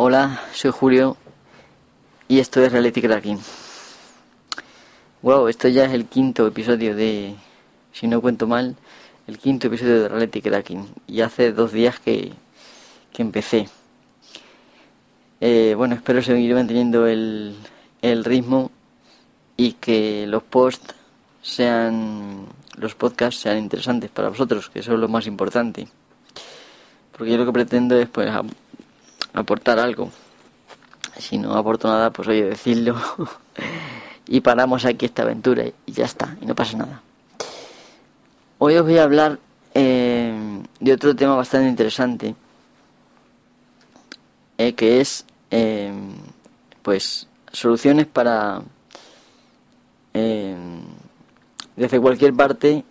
Hola, soy Julio y esto es Reality Cracking. Wow, esto ya es el quinto episodio de, si no cuento mal, el quinto episodio de Reality Cracking. Y hace dos días que, que empecé. Eh, bueno, espero seguir manteniendo el, el ritmo y que los posts sean, los podcasts sean interesantes para vosotros, que eso es lo más importante. Porque yo lo que pretendo es pues aportar algo. Si no aporto nada, pues oye, decirlo. y paramos aquí esta aventura y ya está, y no pasa nada. Hoy os voy a hablar eh, de otro tema bastante interesante, eh, que es, eh, pues, soluciones para, desde cualquier parte,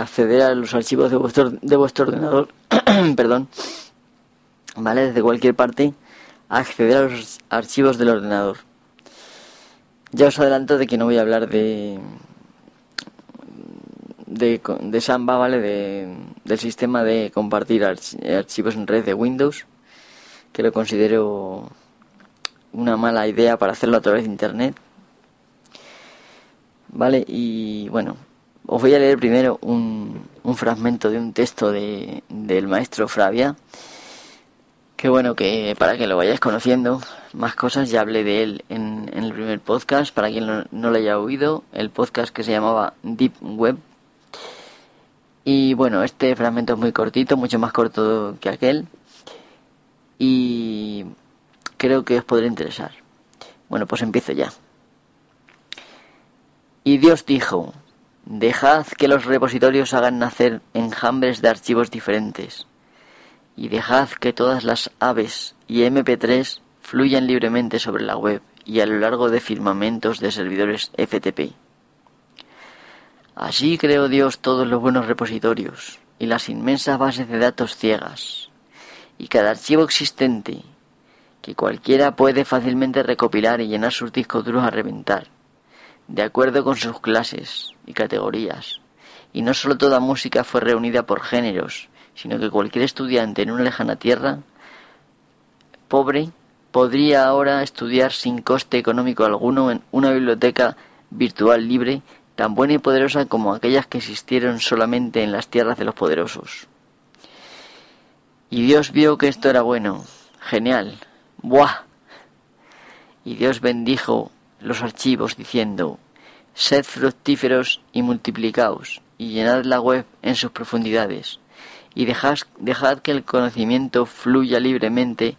acceder a los archivos de vuestro, de vuestro ordenador, perdón, ¿vale? Desde cualquier parte, acceder a los archivos del ordenador. Ya os adelanto de que no voy a hablar de de, de Samba, ¿vale? De, del sistema de compartir archivos en red de Windows, que lo considero una mala idea para hacerlo a través de Internet. ¿Vale? Y bueno, os voy a leer primero un, un fragmento de un texto de, del maestro Fravia Qué bueno que para que lo vayáis conociendo más cosas, ya hablé de él en, el primer podcast, para quien no, lo haya oído, el podcast que se llamaba Deep Web. Y bueno, este fragmento es muy cortito, mucho más corto que aquel. Y creo que os podrá interesar. Bueno, pues empiezo ya. Y Dios dijo, dejad que los repositorios hagan nacer enjambres de archivos diferentes y dejad que todas las aves y MP3 fluyan libremente sobre la web y a lo largo de firmamentos de servidores FTP. Así creó Dios todos los buenos repositorios y las inmensas bases de datos ciegas, y cada archivo existente que cualquiera puede fácilmente recopilar y llenar sus discos duros a reventar, de acuerdo con sus clases y categorías. Y no solo toda música fue reunida por géneros, sino que cualquier estudiante en una lejana tierra pobre podría ahora estudiar sin coste económico alguno en una biblioteca virtual libre tan buena y poderosa como aquellas que existieron solamente en las tierras de los poderosos. Y Dios vio que esto era bueno, genial, ¡buah! Y Dios bendijo los archivos diciendo, sed fructíferos y multiplicaos, y llenad la web en sus profundidades y dejad, dejad que el conocimiento fluya libremente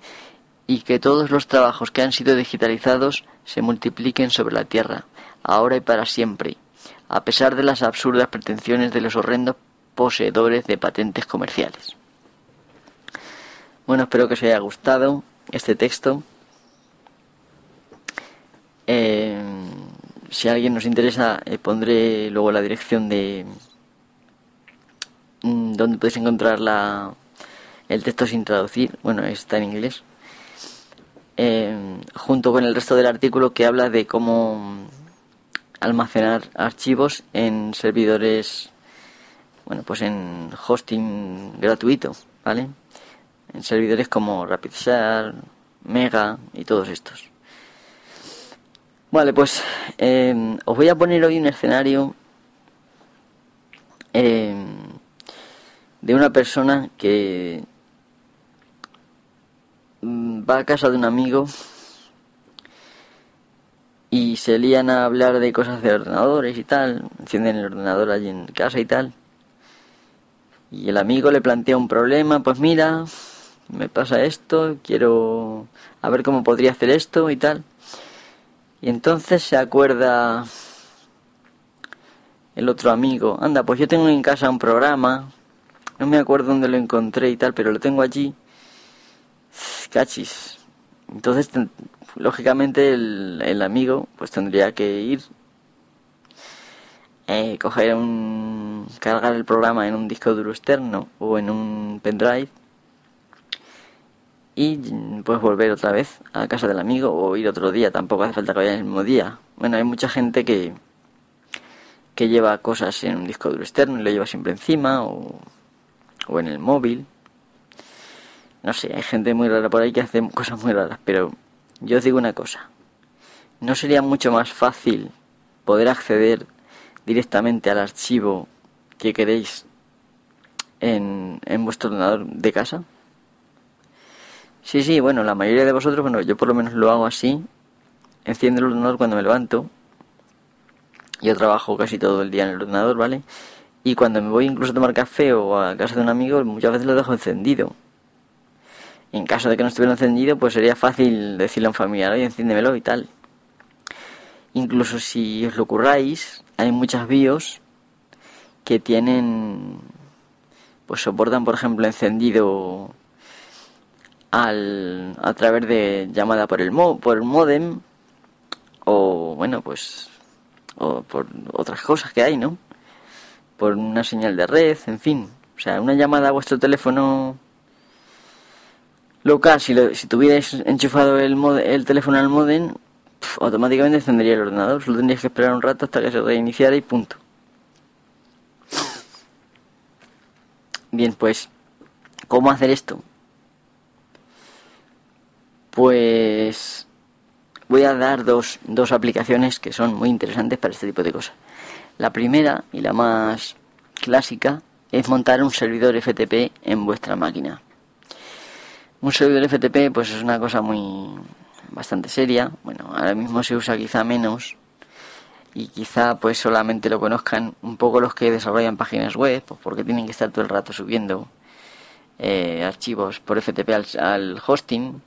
y que todos los trabajos que han sido digitalizados se multipliquen sobre la tierra, ahora y para siempre, a pesar de las absurdas pretensiones de los horrendos poseedores de patentes comerciales. Bueno, espero que os haya gustado este texto. Eh, si a alguien nos interesa, eh, pondré luego la dirección de, donde podéis encontrar la, el texto sin traducir, bueno, está en inglés, eh, junto con el resto del artículo que habla de cómo almacenar archivos en servidores, bueno, pues en hosting gratuito, ¿vale? En servidores como RapidShare, Mega y todos estos. Vale, pues eh, os voy a poner hoy un escenario eh, de una persona que mm, va a casa de un amigo y se lían a hablar de cosas de ordenadores y tal, encienden el ordenador allí en casa y tal. Y el amigo le plantea un problema, pues mira, me pasa esto, quiero a ver cómo podría hacer esto y tal. Y entonces se acuerda el otro amigo, anda, pues yo tengo en casa un programa no me acuerdo dónde lo encontré y tal, pero lo tengo allí. Cachis. Entonces, lógicamente, el, amigo pues tendría que ir, eh, coger un. cargar el programa en un disco duro externo o en un pendrive y pues volver otra vez a casa del amigo o ir otro día, tampoco hace falta que vaya el mismo día. Bueno, hay mucha gente que que lleva cosas en un disco duro externo y lo lleva siempre encima o o en el móvil. no sé, hay gente muy rara por ahí que hace cosas muy raras, pero yo os digo una cosa. ¿No sería mucho más fácil poder acceder directamente al archivo que queréis en, en vuestro ordenador de casa? Sí, sí, bueno, la mayoría de vosotros, bueno, yo por lo menos lo hago así. Enciendo el ordenador cuando me levanto. Yo trabajo casi todo el día en el ordenador, ¿vale? Y cuando me voy incluso a tomar café o a casa de un amigo, muchas veces lo dejo encendido. En caso de que no estuviera encendido, pues sería fácil decirle a un familiar, oye, enciéndemelo y tal. Incluso si os lo curráis, hay muchas BIOS que tienen, pues soportan, por ejemplo, encendido al, a través de llamada por el, mo, por el modem o, bueno, pues, o por otras cosas que hay, ¿no? Por una señal de red, en fin. O sea, una llamada a vuestro teléfono local, si, lo, si tuvierais enchufado el, el teléfono al modem, automáticamente encendería el ordenador. Solo tendríais que esperar un rato hasta que se reiniciara y punto. Bien, pues, ¿cómo hacer esto? Pues voy a dar dos, dos aplicaciones que son muy interesantes para este tipo de cosas. La primera y la más clásica es montar un servidor FTP en vuestra máquina. Un servidor FTP pues es una cosa muy bastante seria. Bueno, ahora mismo se usa quizá menos y quizá pues solamente lo conozcan un poco los que desarrollan páginas web, pues porque tienen que estar todo el rato subiendo eh, archivos por FTP al, al hosting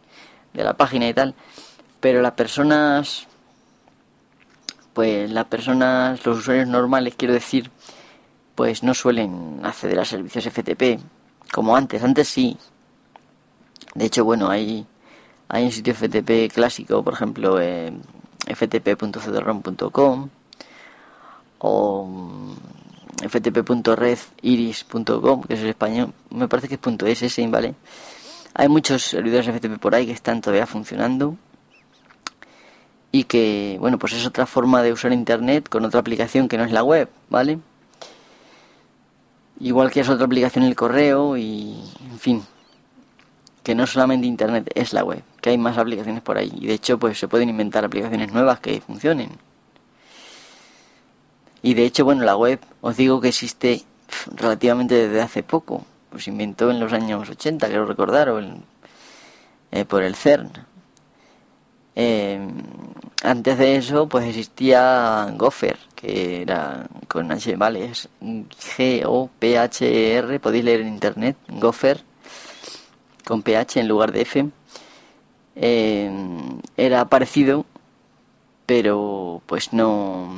de la página y tal. Pero las personas pues las personas, los usuarios normales, quiero decir, pues no suelen acceder a servicios FTP como antes. Antes sí. De hecho, bueno, hay, hay un sitio FTP clásico, por ejemplo, eh, ftp.cdrom.com o mm, ftp.rediris.com, que es español, me parece que es .ss, ¿vale? Hay muchos servidores FTP por ahí que están todavía funcionando y que, bueno, pues es otra forma de usar Internet con otra aplicación que no es la web, ¿vale? Igual que es otra aplicación el correo y, en fin, que no solamente Internet es la web, que hay más aplicaciones por ahí y de hecho pues se pueden inventar aplicaciones nuevas que funcionen. Y de hecho, bueno, la web os digo que existe relativamente desde hace poco, pues inventó en los años 80, quiero recordar, o eh, por el CERN. Eh, antes de eso, pues existía Gopher, que era con H, vale, es G-O-P-H-E-R, podéis leer en internet, Gopher, con PH en lugar de F. Eh, era parecido, pero pues no,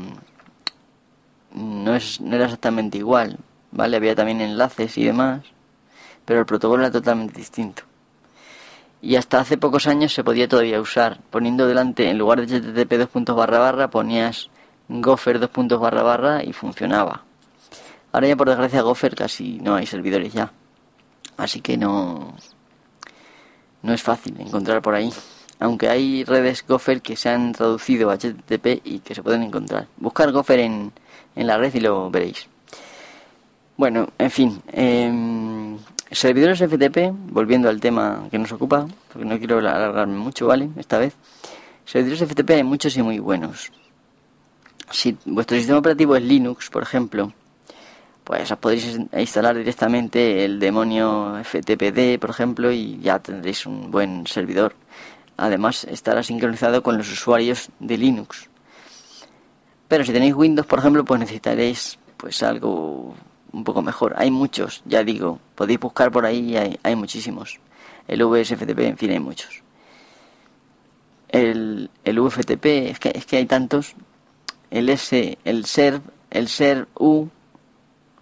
no, es, no era exactamente igual, ¿vale? Había también enlaces y demás, pero el protocolo era totalmente distinto y hasta hace pocos años se podía todavía usar. Poniendo delante, en lugar de http 2 barra barra, ponías gopher 2 barra barra y funcionaba. Ahora ya por desgracia gopher casi no hay servidores ya. Así que no, no es fácil encontrar por ahí. Aunque hay redes gopher que se han traducido a HTTP y que se pueden encontrar. Buscar gopher en, en la red y lo veréis. Bueno, en fin. Eh, Servidores FTP, volviendo al tema que nos ocupa, porque no quiero alargarme mucho, ¿vale? Esta vez. Servidores FTP hay muchos y muy buenos. Si vuestro sistema operativo es Linux, por ejemplo, pues os podéis instalar directamente el demonio FTPD, por ejemplo, y ya tendréis un buen servidor. Además, estará sincronizado con los usuarios de Linux. Pero si tenéis Windows, por ejemplo, pues necesitaréis pues algo un poco mejor. Hay muchos, ya digo, podéis buscar por ahí, hay, hay muchísimos. El VSFTP, en fin, hay muchos. El, el UFTP, es que, es que hay tantos. El S, el SERV, el SERV-U,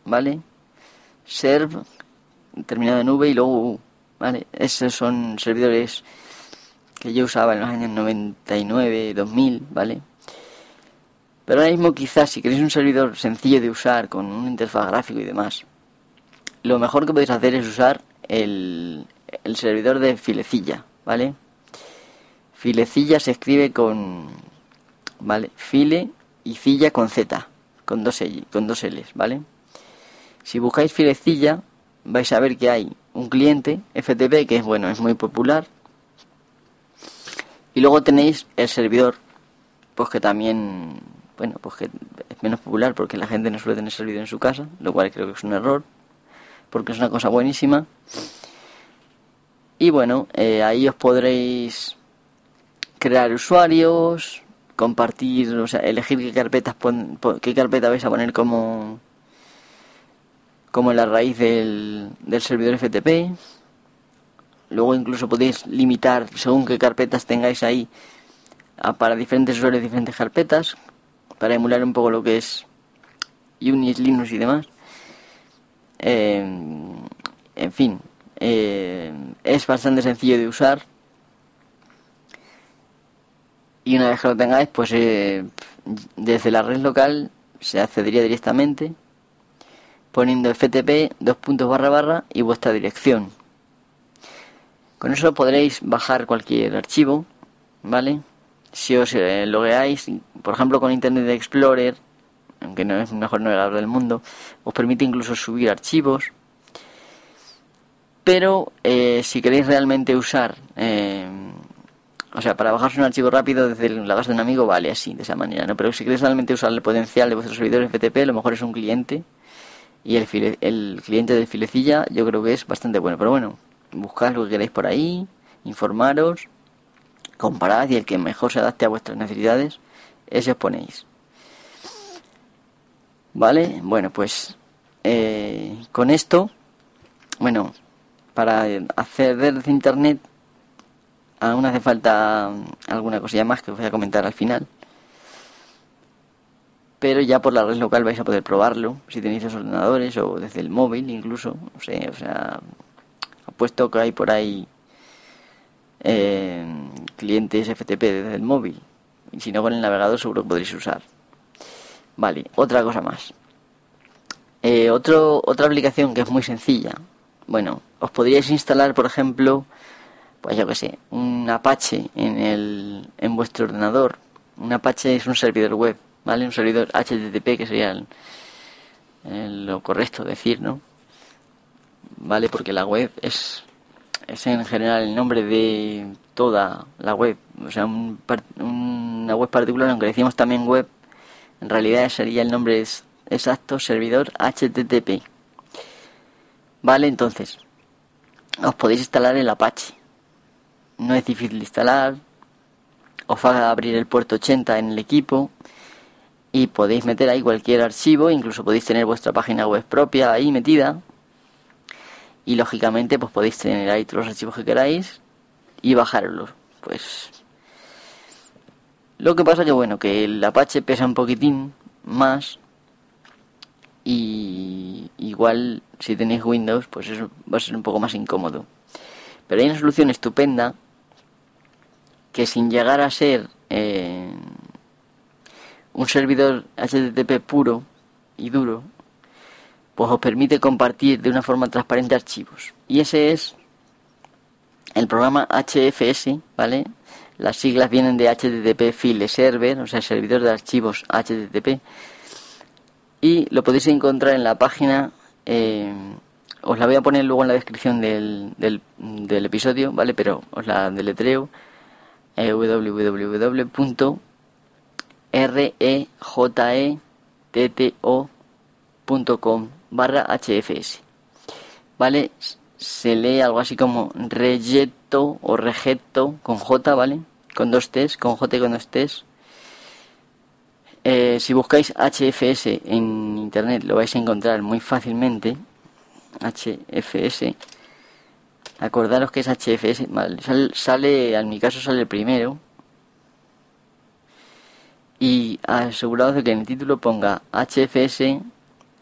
¿vale? SERV, terminado en V y luego U, ¿vale? Esos son servidores que yo usaba en los años 99, 2000, ¿vale? Pero ahora mismo quizás si queréis un servidor sencillo de usar, con un interfaz gráfico y demás, lo mejor que podéis hacer es usar el, servidor de filecilla, ¿vale? Filecilla se escribe con, ¿vale? File y cilla con Z, con dos, con dos L's, ¿vale? Si buscáis filecilla, vais a ver que hay un cliente FTP que es bueno, es muy popular. Y luego tenéis el servidor, pues que también, bueno, pues que es menos popular porque la gente no suele tener servidor en su casa, lo cual creo que es un error, porque es una cosa buenísima. Y bueno, eh, ahí os podréis crear usuarios, compartir, o sea, elegir qué carpetas qué carpeta vais a poner como como la raíz del, del servidor FTP. Luego incluso podéis limitar según qué carpetas tengáis ahí para diferentes usuarios diferentes carpetas para emular un poco lo que es Unix, Linux y demás. Eh, en fin, eh, es bastante sencillo de usar. Y una vez que lo tengáis, pues eh, desde la red local se accedería directamente poniendo ftp dos puntos barra barra y vuestra dirección. Con eso podréis bajar cualquier archivo, ¿vale? Si os eh, logueáis, por ejemplo con Internet Explorer, aunque no es el mejor navegador del mundo, os permite incluso subir archivos. Pero eh, si queréis realmente usar, eh, o sea, para bajarse un archivo rápido desde la base de un amigo, vale así, de esa manera, ¿no? Pero si queréis realmente usar el potencial de vuestro servidor FTP, a lo mejor es un cliente y el, el cliente de filecilla yo creo que es bastante bueno. Pero bueno, buscad lo que queráis por ahí, informaros, comparad y el que mejor se adapte a vuestras necesidades, ese os ponéis. Vale, bueno, pues eh, con esto, bueno, para acceder desde internet aún hace falta alguna cosilla más que os voy a comentar al final pero ya por la red local vais a poder probarlo si tenéis los ordenadores o desde el móvil incluso no sé o sea apuesto que hay por ahí eh, clientes FTP desde el móvil y si no con el navegador seguro que podréis usar vale otra cosa más eh, otro, otra aplicación que es muy sencilla bueno os podríais instalar por ejemplo pues yo que sé un Apache en el en vuestro ordenador un Apache es un servidor web ¿vale? Un servidor HTTP que sería lo correcto decir, ¿no? ¿Vale? Porque la web es, es en general el nombre de toda la web. O sea, una web particular, aunque decimos también web, en realidad sería el nombre exacto, servidor HTTP. ¿Vale? Entonces, os podéis instalar el Apache. No es difícil de instalar. Os va a abrir el puerto 80 en el equipo y podéis meter ahí cualquier archivo, incluso podéis tener vuestra página web propia ahí metida y lógicamente pues podéis tener ahí todos los archivos que queráis y bajarlos. Pues lo que pasa que bueno, que el Apache pesa un poquitín más y igual si tenéis Windows pues eso va a ser un poco más incómodo. Pero hay una solución estupenda que sin llegar a ser eh, un servidor HTTP puro y duro, pues os permite compartir de una forma transparente archivos. Y ese es el programa HFS, ¿vale? Las siglas vienen de HTTP File Server, o sea, servidor de archivos HTTP. Y lo podéis encontrar en la página, eh, os la voy a poner luego en la descripción del, episodio, ¿vale? Pero os la deletreo, eh, www r e e barra hfs vale se lee algo así como reyeto o rejeto con j vale con dos t's con j y con dos t's. Eh, si buscáis hfs en internet lo vais a encontrar muy fácilmente. Hfs acordaros que es hfs vale, sale, sale en mi caso sale el primero. Y asegurados de que en el título ponga HFS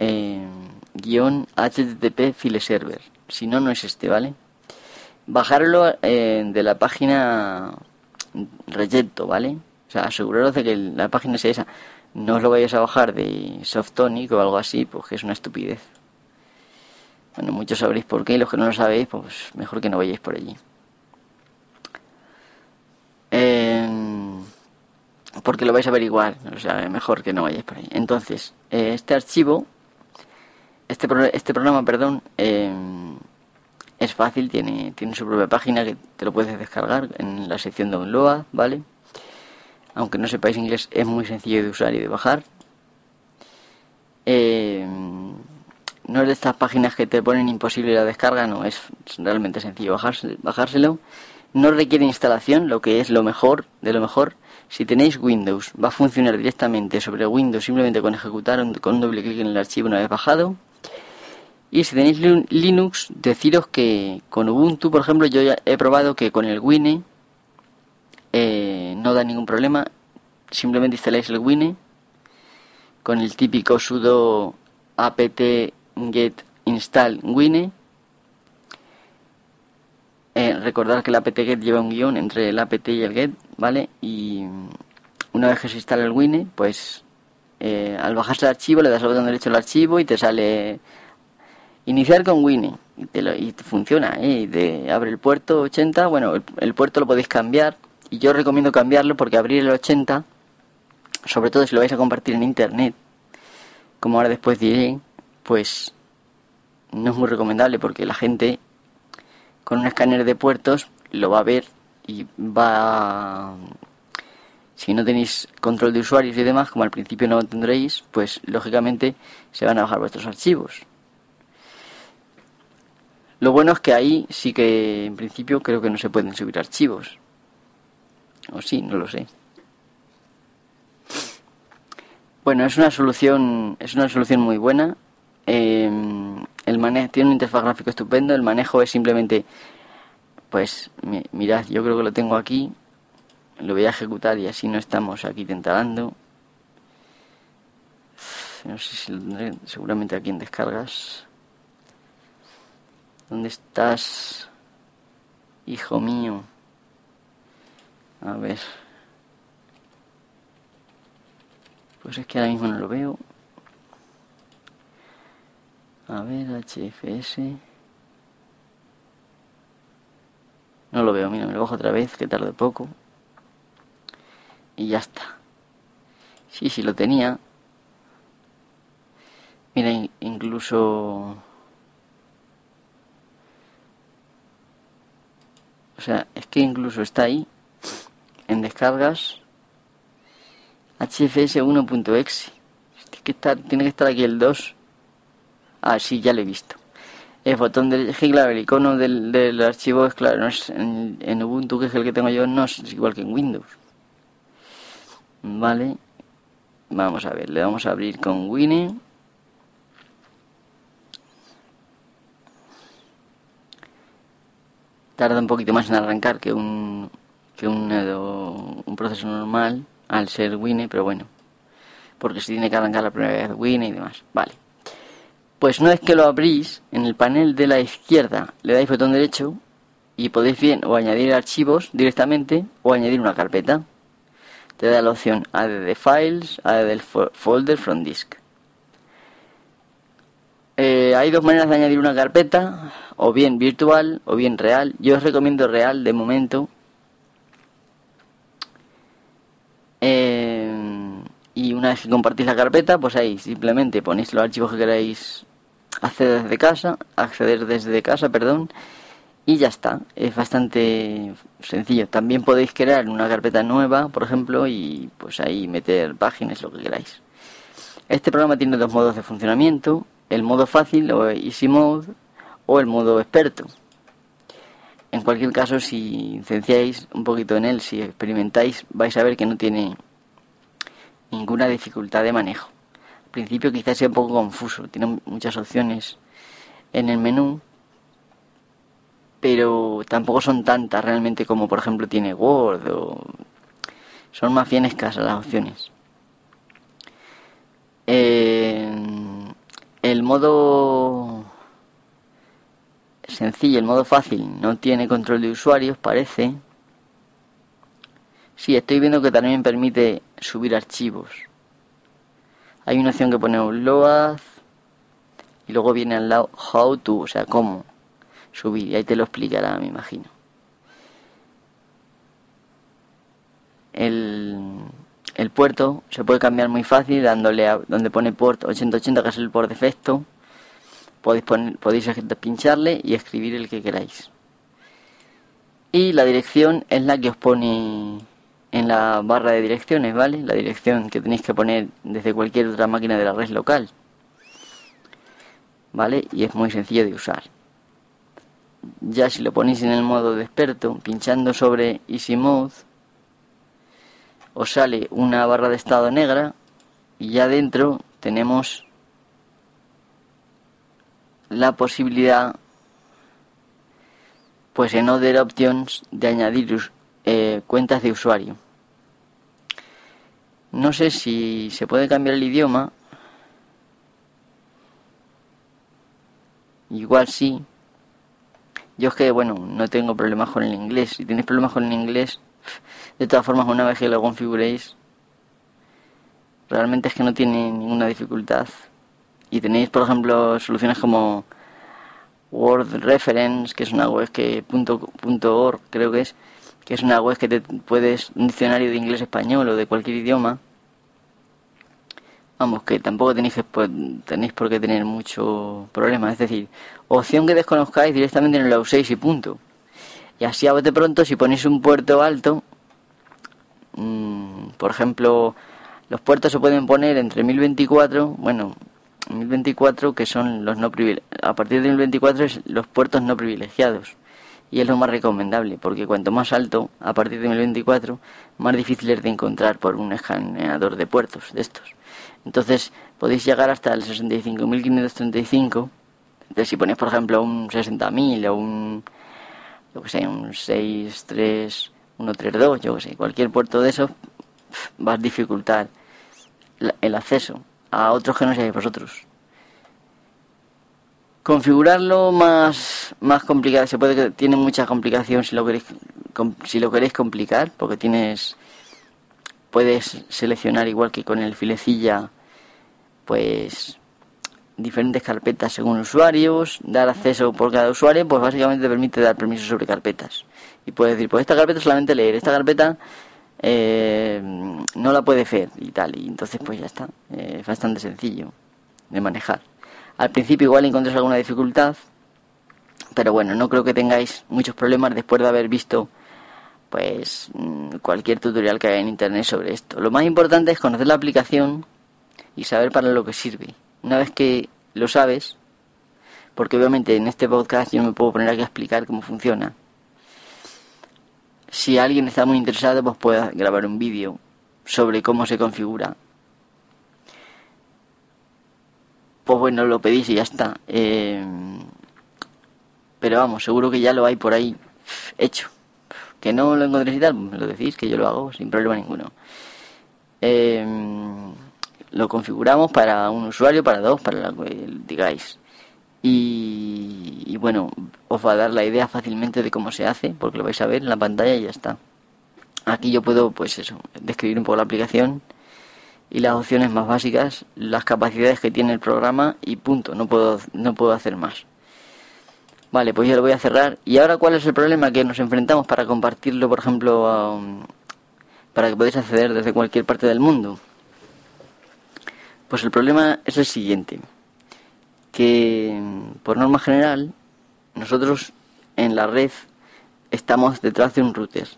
eh, guion HTTP file server. Si no, no es este, ¿vale? Bajarlo eh, de la página Reyeto, ¿vale? O sea, aseguraros de que la página sea esa. No os lo vayáis a bajar de Softonic o algo así, porque es una estupidez. Bueno, muchos sabréis por qué, los que no lo sabéis, pues mejor que no vayáis por allí. porque lo vais a averiguar, o sea, mejor que no vayáis por ahí. Entonces, este archivo, este, este programa, perdón, eh, es fácil, tiene, tiene su propia página que te lo puedes descargar en la sección Download, ¿vale? Aunque no sepáis inglés, es muy sencillo de usar y de bajar. Eh, no es de estas páginas que te ponen imposible la descarga, no, es realmente sencillo bajárselo. No requiere instalación, lo que es lo mejor de lo mejor. Si tenéis Windows, va a funcionar directamente sobre Windows simplemente con ejecutar con un doble clic en el archivo una vez bajado. Y si tenéis Linux, deciros que con Ubuntu, por ejemplo, yo ya he probado que con el Wine eh, no da ningún problema. Simplemente instaláis el Wine con el típico sudo apt get install wine. Eh, recordar que el apt-get lleva un guion entre el apt y el get, ¿vale? Y una vez que se instala el wine, pues eh, al bajarse el archivo le das al botón derecho al archivo y te sale iniciar con wine y, te lo, y funciona, ¿eh? Y abre el puerto 80, bueno, el, el puerto lo podéis cambiar y yo recomiendo cambiarlo porque abrir el 80, sobre todo si lo vais a compartir en internet, como ahora después diré, pues no es muy recomendable porque la gente con un escáner de puertos lo va a ver y va si no tenéis control de usuarios y demás, como al principio no lo tendréis, pues lógicamente se van a bajar vuestros archivos. Lo bueno es que ahí sí que en principio creo que no se pueden subir archivos. O sí, no lo sé. Bueno, es una solución, es una solución muy buena. Em, el manejo tiene un interfaz gráfico estupendo. El manejo es simplemente, pues, mirad, yo creo que lo tengo aquí. Lo voy a ejecutar y así no estamos aquí tentarando. No sé si lo tendré, seguramente aquí en descargas. ¿Dónde estás, hijo mío? A ver. Pues es que ahora mismo no lo veo. A ver, HFS. No lo veo, mira, me lo bajo otra vez, que tarde poco. Y ya está. Sí, sí lo tenía. Mira, incluso... O es que incluso está ahí, en descargas, HFS 1.exe. Tiene que estar aquí el 2. Ah, sí, ya lo he visto. El botón del claro, el icono del, archivo es claro, no es en, Ubuntu, que es el que tengo yo, no es igual que en Windows. Vale. Vamos a ver, le vamos a abrir con Winnie. Tarda un poquito más en arrancar que un que un, un proceso normal al ser Winnie, pero bueno, porque se tiene que arrancar la primera vez Winnie y demás. Vale. Pues una vez que lo abrís, en el panel de la izquierda le dais botón derecho y podéis bien o añadir archivos directamente o añadir una carpeta. Te da la opción add files, add el folder from disk. Eh, hay dos maneras de añadir una carpeta, o bien virtual o bien real. Yo os recomiendo real de momento. Eh, y una vez que compartís la carpeta, pues ahí simplemente ponéis los archivos que queráis acceder desde casa, acceder desde casa, perdón, y ya está. Es bastante sencillo. También podéis crear una carpeta nueva, por ejemplo, y pues ahí meter páginas, lo que queráis. Este programa tiene dos modos de funcionamiento, el modo fácil o easy mode o el modo experto. En cualquier caso, si licenciáis un poquito en él, si experimentáis, vais a ver que no tiene ninguna dificultad de manejo principio quizás sea un poco confuso, tiene muchas opciones en el menú, pero tampoco son tantas realmente como por ejemplo tiene Word son más bien escasas las opciones. El modo sencillo, el modo fácil, no tiene control de usuarios, parece. Sí, estoy viendo que también permite subir archivos. Hay una opción que pone load y luego viene al lado how to, o sea, cómo subir. Y ahí te lo explicará, me imagino. El, el puerto se puede cambiar muy fácil dándole a donde pone port 8080, que es el por defecto. podéis, poner, podéis pincharle y escribir el que queráis. Y la dirección es la que os pone en la barra de direcciones, ¿vale? La dirección que tenéis que poner desde cualquier otra máquina de la red local. ¿Vale? Y es muy sencillo de usar. Ya si lo ponéis en el modo de experto, pinchando sobre Easy Mode, os sale una barra de estado negra y ya dentro tenemos la posibilidad pues en Other Options de añadir eh, cuentas de usuario. No sé si se puede cambiar el idioma. Igual sí. Yo es que, bueno, no tengo problemas con el inglés. Si tienes problemas con el inglés, de todas formas, una vez que lo configuréis, realmente es que no tiene ninguna dificultad. Y tenéis, por ejemplo, soluciones como Word Reference, que es una web que punto, punto org, creo que es, que es una web que te puedes un diccionario de inglés español o de cualquier idioma. Vamos, que tampoco tenéis, que, pues, tenéis por qué tener mucho problema. Es decir, opción que desconozcáis directamente no la uséis y punto. Y así a de pronto, si ponéis un puerto alto, mmm, por ejemplo, los puertos se pueden poner entre 1024, bueno, 1024 que son los no a partir de 1024 es los puertos no privilegiados. Y es lo más recomendable porque cuanto más alto a partir de 1024 más difícil es de encontrar por un escaneador de puertos de estos. Entonces podéis llegar hasta el 65.535 entonces si ponéis por ejemplo un 60.000 o un yo que sé un 63132 yo que sé cualquier puerto de esos va a dificultar el acceso a otros que no seáis vosotros. Configurarlo más, más complicado, se puede que tiene mucha complicación si lo queréis si lo queréis complicar, porque tienes puedes seleccionar igual que con el filecilla pues diferentes carpetas según usuarios, dar acceso por cada usuario, pues básicamente te permite dar permisos sobre carpetas. Y puedes decir, pues esta carpeta solamente leer, esta carpeta eh, no la puede hacer y tal. Y entonces pues ya está. Es bastante sencillo de manejar. Al principio igual encontréis alguna dificultad, pero bueno, no creo que tengáis muchos problemas después de haber visto pues mm, cualquier tutorial que haya en internet sobre esto. Lo más importante es conocer la aplicación y saber para lo que sirve. Una vez que lo sabes, porque obviamente en este podcast yo me puedo poner aquí a explicar cómo funciona, si alguien está muy interesado, pues puede grabar un vídeo sobre cómo se configura. Pues bueno, lo pedís y ya está. Eh, pero vamos, seguro que ya lo hay por ahí hecho. Que no lo encontréis y tal, me lo decís, que yo lo hago sin problema ninguno. Eh, lo configuramos para un usuario, para dos, para lo que digáis. Y, bueno, os va a dar la idea fácilmente de cómo se hace, porque lo vais a ver en la pantalla y ya está. Aquí yo puedo, pues eso, describir un poco la aplicación y las opciones más básicas, las capacidades que tiene el programa y punto, no puedo, no puedo hacer más. Vale, pues ya lo voy a cerrar. ¿Y ahora cuál es el problema que nos enfrentamos para compartirlo, por ejemplo, para que podáis acceder desde cualquier parte del mundo? Pues el problema es el siguiente que por norma general nosotros en la red estamos detrás de un router.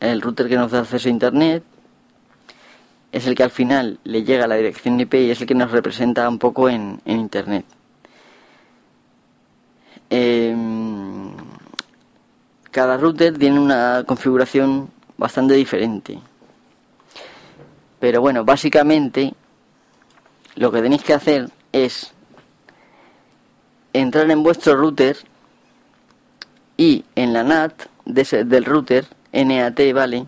El router que nos da acceso a Internet es el que al final le llega a la dirección IP y es el que nos representa un poco en, Internet. Em, cada router tiene una configuración bastante diferente. Pero bueno, básicamente lo que tenéis que hacer es entrar en vuestro router y en la NAT del router, NAT, ¿vale?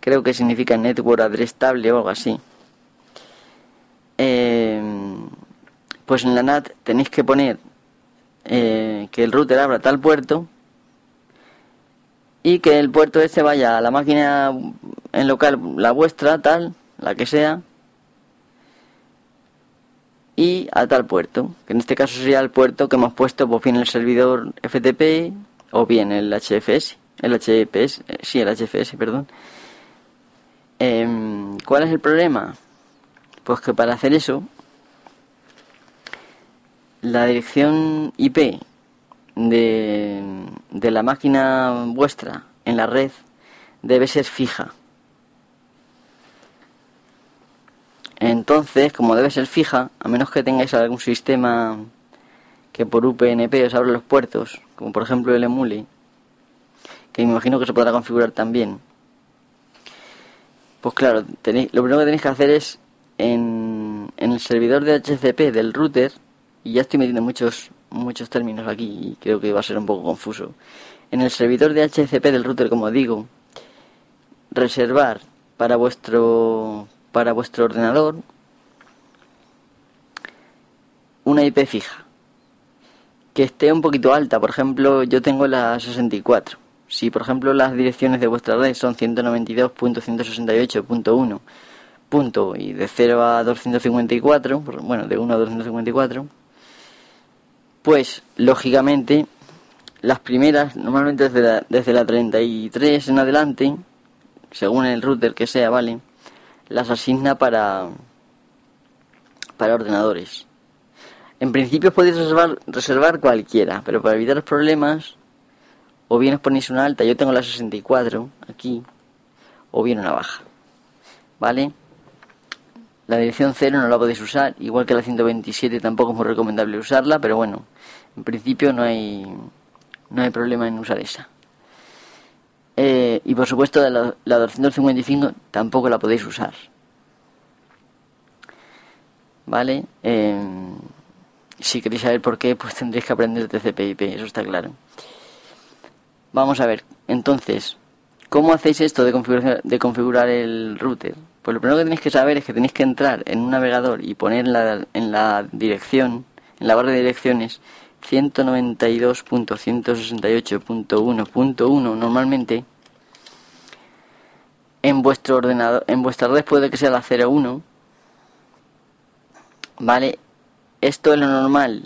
Creo que significa Network Address Table o algo así. Em, pues en la NAT tenéis que poner eh, que el router abra tal puerto y que el puerto este vaya a la máquina en local, la vuestra, tal, la que sea, y a tal puerto, que en este caso sería el puerto que hemos puesto pues bien el servidor FTP o bien el HFS, el HPS, eh, sí, el HFS, perdón. Em, ¿Cuál es el problema? Pues que para hacer eso la dirección IP de, de la máquina vuestra en la red debe ser fija. Entonces, como debe ser fija, a menos que tengáis algún sistema que por UPnP os abra los puertos, como por ejemplo el Emule, que me imagino que se podrá configurar también. Pues claro, lo primero que tenéis que hacer es en, en el servidor de HCP del router, y ya estoy metiendo muchos, muchos términos aquí y creo que va a ser un poco confuso. En el servidor de HCP del router, como digo, reservar para vuestro para vuestro ordenador una IP fija que esté un poquito alta. Por ejemplo, yo tengo la 64. Si, por ejemplo, las direcciones de vuestra red son 192.168.1 punto y de 0 a 254, bueno, de 1 a 254, pues lógicamente las primeras, normalmente desde la, desde la 33 en adelante, según el router que sea, ¿vale? Las asigna para, para ordenadores. En principio podéis reservar, reservar cualquiera, pero para evitar los problemas, o bien os ponéis una alta, yo tengo la 64 aquí, o bien una baja. ¿Vale? La dirección 0 no la podéis usar, igual que la 127 tampoco es muy recomendable usarla, pero bueno, en principio no hay, no hay problema en usar esa. Eh, y por supuesto la, la 255 tampoco la podéis usar. ¿Vale? Em, si queréis saber por qué, pues tendréis que aprender TCP/IP, eso está claro. Vamos a ver, entonces, ¿cómo hacéis esto de configurar, de configurar el router? Pues lo primero que tenéis que saber es que tenéis que entrar en un navegador y poner la, en la dirección, en la barra de direcciones, 192.168.1.1 normalmente en vuestro ordenador en vuestra red puede que sea la 01 vale esto es lo normal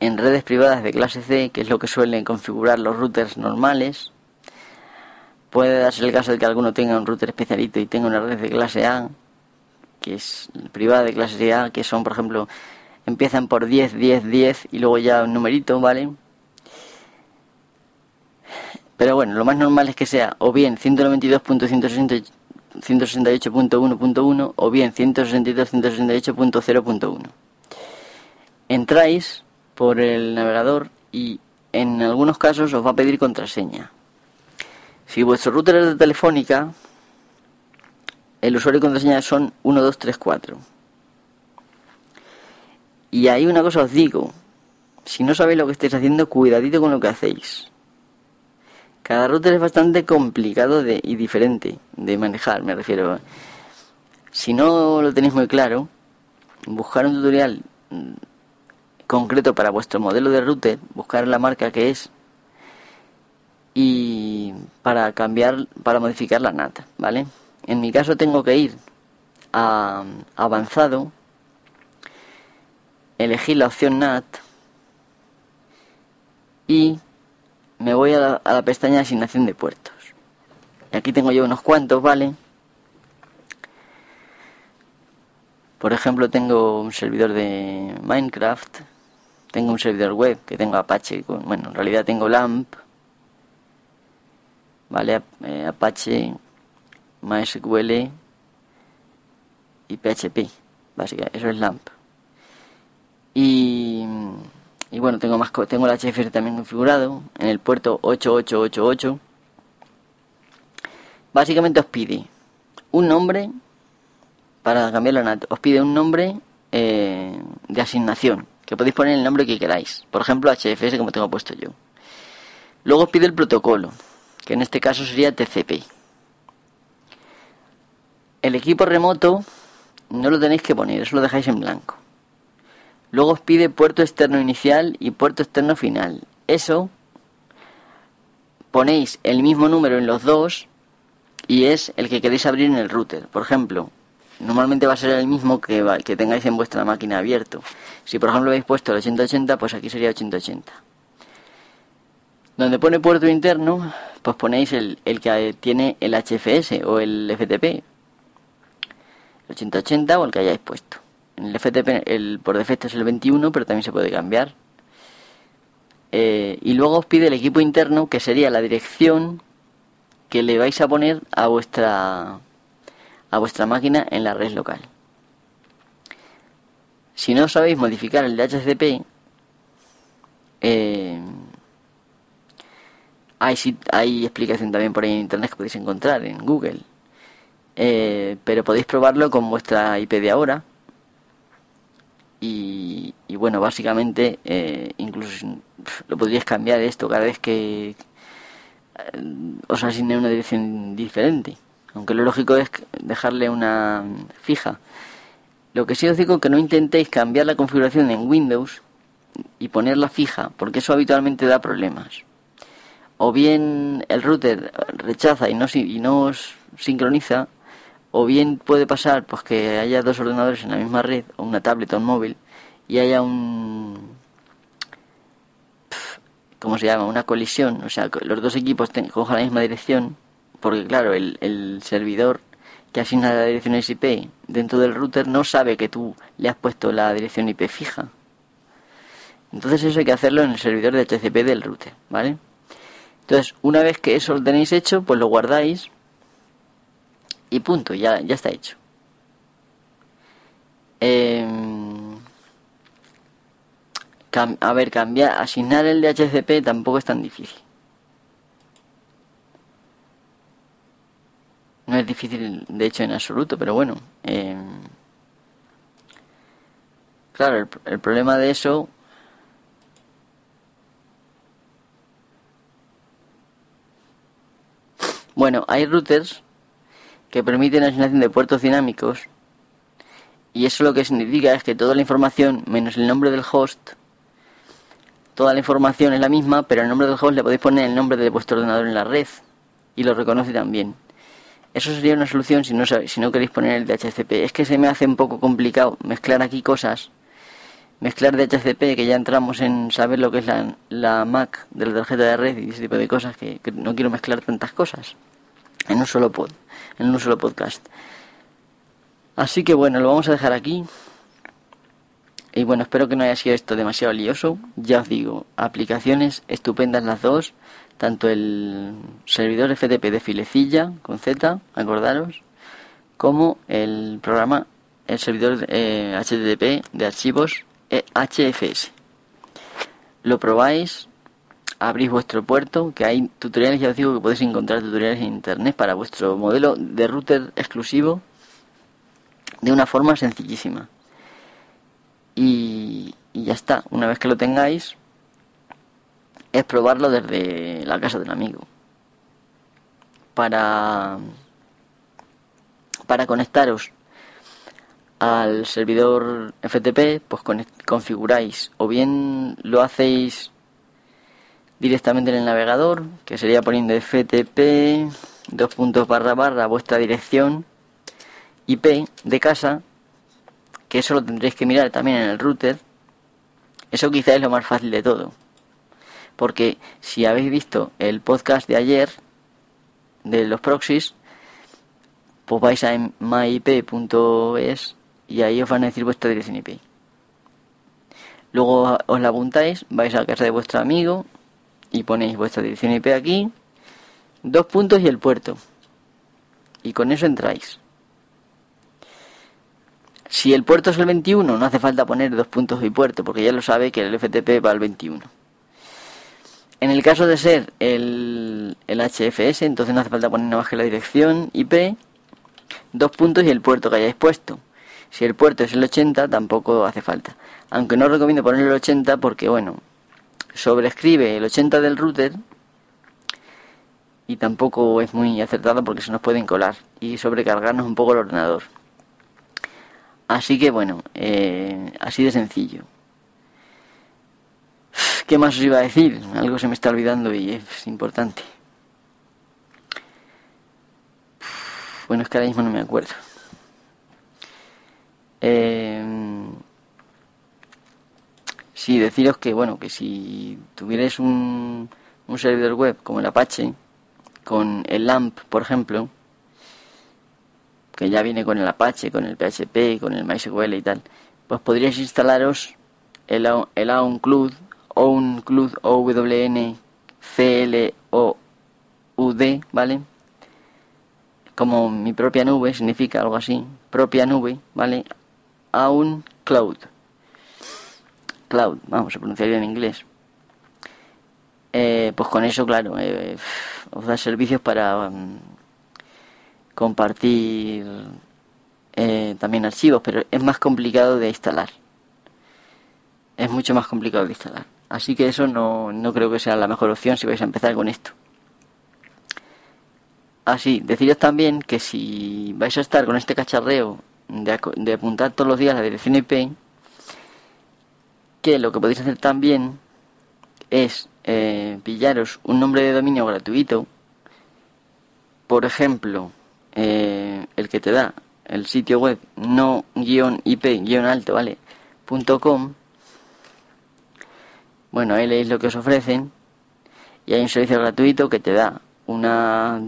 en redes privadas de clase C que es lo que suelen configurar los routers normales. Puede darse el caso de que alguno tenga un router especialito y tenga una red de clase A que es privada de clase A que son por ejemplo empiezan por 10, 10, 10 y luego ya un numerito, ¿vale? Pero bueno, lo más normal es que sea o bien 192.168.1.1 o bien 162.168.0.1. Entráis por el navegador y en algunos casos os va a pedir contraseña. Si vuestro router es de telefónica, el usuario y contraseña son 1234. Y ahí una cosa os digo, si no sabéis lo que estáis haciendo, cuidadito con lo que hacéis. Cada router es bastante complicado de, y diferente de manejar, me refiero. Si no lo tenéis muy claro, buscar un tutorial mm, concreto para vuestro modelo de router, buscar la marca que es y para cambiar, para modificar la NAT, ¿vale? En mi caso tengo que ir a avanzado elegir la opción NAT y me voy a la, pestaña de asignación de puertos. Y aquí tengo yo unos cuantos, ¿vale? Por ejemplo, tengo un servidor de Minecraft, tengo un servidor web que tengo Apache, bueno, en realidad tengo LAMP, ¿vale? Eh, Apache, MySQL y PHP, básicamente, eso es LAMP. Y, bueno, tengo más tengo el HFR también configurado en el puerto 8888. Básicamente os pide un nombre para cambiar la NAT. Os pide un nombre eh, de asignación, que podéis poner el nombre que queráis. Por ejemplo, HFS como tengo puesto yo. Luego os pide el protocolo, que en este caso sería TCP. El equipo remoto no lo tenéis que poner, eso lo dejáis en blanco. Luego os pide puerto externo inicial y puerto externo final. Eso ponéis el mismo número en los dos y es el que queréis abrir en el router. Por ejemplo, normalmente va a ser el mismo que, que tengáis en vuestra máquina abierto. Si por ejemplo habéis puesto el 8080, pues aquí sería 8080. Donde pone puerto interno, pues ponéis el, el que tiene el HFS o el FTP. El 8080 o el que hayáis puesto. En el FTP por defecto es el 21, pero también se puede cambiar. Eh, y luego os pide el equipo interno, que sería la dirección que le vais a poner a vuestra a vuestra máquina en la red local. Si no sabéis modificar el DHCP, eh, hay, hay explicación también por ahí en internet que podéis encontrar en Google. Eh, pero podéis probarlo con vuestra IP de ahora. Y, bueno, básicamente, eh, incluso lo podríais cambiar esto cada vez que os asigne una dirección diferente. Aunque lo lógico es dejarle una fija. Lo que sí os digo que no intentéis cambiar la configuración en Windows y ponerla fija, porque eso habitualmente da problemas. O bien el router rechaza y no, y no sincroniza, o bien puede pasar pues que haya dos ordenadores en la misma red, o una tablet o un móvil, y haya un... ¿Cómo se llama? Una colisión, o sea, los dos equipos cojan la misma dirección, porque claro, el, el servidor que asigna la dirección IP dentro del router no sabe que tú le has puesto la dirección IP fija. Entonces eso hay que hacerlo en el servidor de TCP del router, ¿vale? Entonces, una vez que eso lo tenéis hecho, pues lo guardáis y punto, ya, ya está hecho. Em, a ver, cambiar, asignar el DHCP tampoco es tan difícil. No es difícil, de hecho, en absoluto, pero bueno. Em, claro, el problema de eso Bueno, hay routers que permiten la asignación de puertos dinámicos y eso lo que significa es que toda la información menos el nombre del host, toda la información es la misma, pero el nombre del host le podéis poner el nombre de vuestro ordenador en la red y lo reconoce también. Eso sería una solución si no, si no queréis poner el DHCP. Es que se me hace un poco complicado mezclar aquí cosas. Mezclar DHCP, que ya entramos en saber lo que es la, la MAC de la tarjeta de red y ese tipo de cosas, que no quiero mezclar tantas cosas en un solo pod, en un solo podcast. Así que bueno, lo vamos a dejar aquí. Y bueno, espero que no haya sido esto demasiado lioso. Ya os digo, aplicaciones estupendas las dos. Tanto el servidor FTP de filecilla con Z, acordaros, como el programa, el servidor HTTP eh, de archivos HFS. Lo probáis, abrís vuestro puerto, que hay tutoriales, ya os digo que podéis encontrar tutoriales en internet para vuestro modelo de router exclusivo de una forma sencillísima. Y, ya está, una vez que lo tengáis, es probarlo desde la casa del amigo. Para, para conectaros al servidor FTP, pues configuráis o bien lo hacéis directamente en el navegador, que sería poniendo FTP, dos puntos barra barra, vuestra dirección IP de casa, que eso lo tendréis que mirar también en el router. Eso quizá es lo más fácil de todo. Porque si habéis visto el podcast de ayer de los proxies, pues vais a myip.es y ahí os van a decir vuestra dirección IP. Luego os la apuntáis, vais a casa de vuestro amigo, y ponéis vuestra dirección IP aquí, dos puntos y el puerto. Y con eso entráis. Si el puerto es el 21, no hace falta poner dos puntos y puerto, porque ya lo sabe que el FTP va al 21. En el caso de ser el, el HFS, entonces no hace falta poner nada más que la dirección IP, dos puntos y el puerto que hayáis puesto. Si el puerto es el 80, tampoco hace falta. Aunque no recomiendo poner el 80 porque, bueno, sobrescribe el 80 del router y tampoco es muy acertado porque se nos pueden colar y sobrecargarnos un poco el ordenador. Así que bueno, eh, así de sencillo. ¿Qué más os iba a decir? Algo se me está olvidando y es importante. Bueno, es que ahora mismo no me acuerdo. Eh, Sí, deciros que, bueno, que si tuvierais un, un servidor web como el Apache, con el LAMP, por ejemplo, que ya viene con el Apache, con el PHP, con el MySQL y tal, pues podríais instalaros el, el OwnCloud, OwnCloud, o w n c l o u d ¿vale? Como mi propia nube, significa algo así, propia nube, ¿vale? OwnCloud. Cloud, vamos a pronunciar en inglés. Eh, pues con eso, claro, eh, os da servicios para mm, compartir eh, también archivos, pero es más complicado de instalar. Es mucho más complicado de instalar. Así que eso no, no creo que sea la mejor opción si vais a empezar con esto. Así, deciros también que si vais a estar con este cacharreo de, de apuntar todos los días la dirección IP, que lo que podéis hacer también es eh, pillaros un nombre de dominio gratuito, por ejemplo, eh, el que te da el sitio web no-ip-alto, ¿vale? .com. Bueno, ahí leéis lo que os ofrecen y hay un servicio gratuito que te da una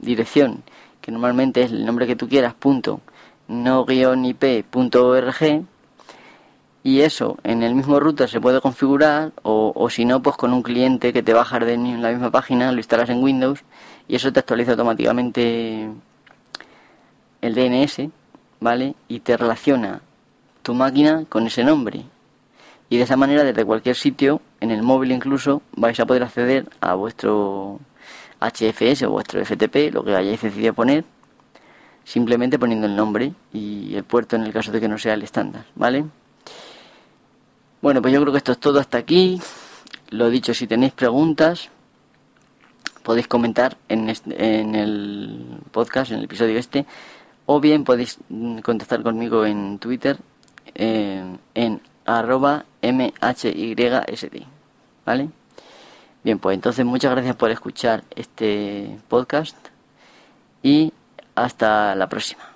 dirección que normalmente es el nombre que tú quieras, punto, no-ip.org y eso en el mismo router se puede configurar o, o si no pues con un cliente que te a dejar en la misma página lo instalas en Windows y eso te actualiza automáticamente el DNS vale y te relaciona tu máquina con ese nombre. Y de esa manera desde cualquier sitio en el móvil incluso vais a poder acceder a vuestro HFS o vuestro FTP lo que hayáis decidido poner simplemente poniendo el nombre y el puerto en el caso de que no sea el estándar vale bueno, pues yo creo que esto es todo hasta aquí. Lo dicho, si tenéis preguntas, podéis comentar en, en el podcast, en el episodio este, o bien podéis contactar conmigo en Twitter eh, en arroba mhysd, ¿vale? Bien, pues entonces muchas gracias por escuchar este podcast y hasta la próxima.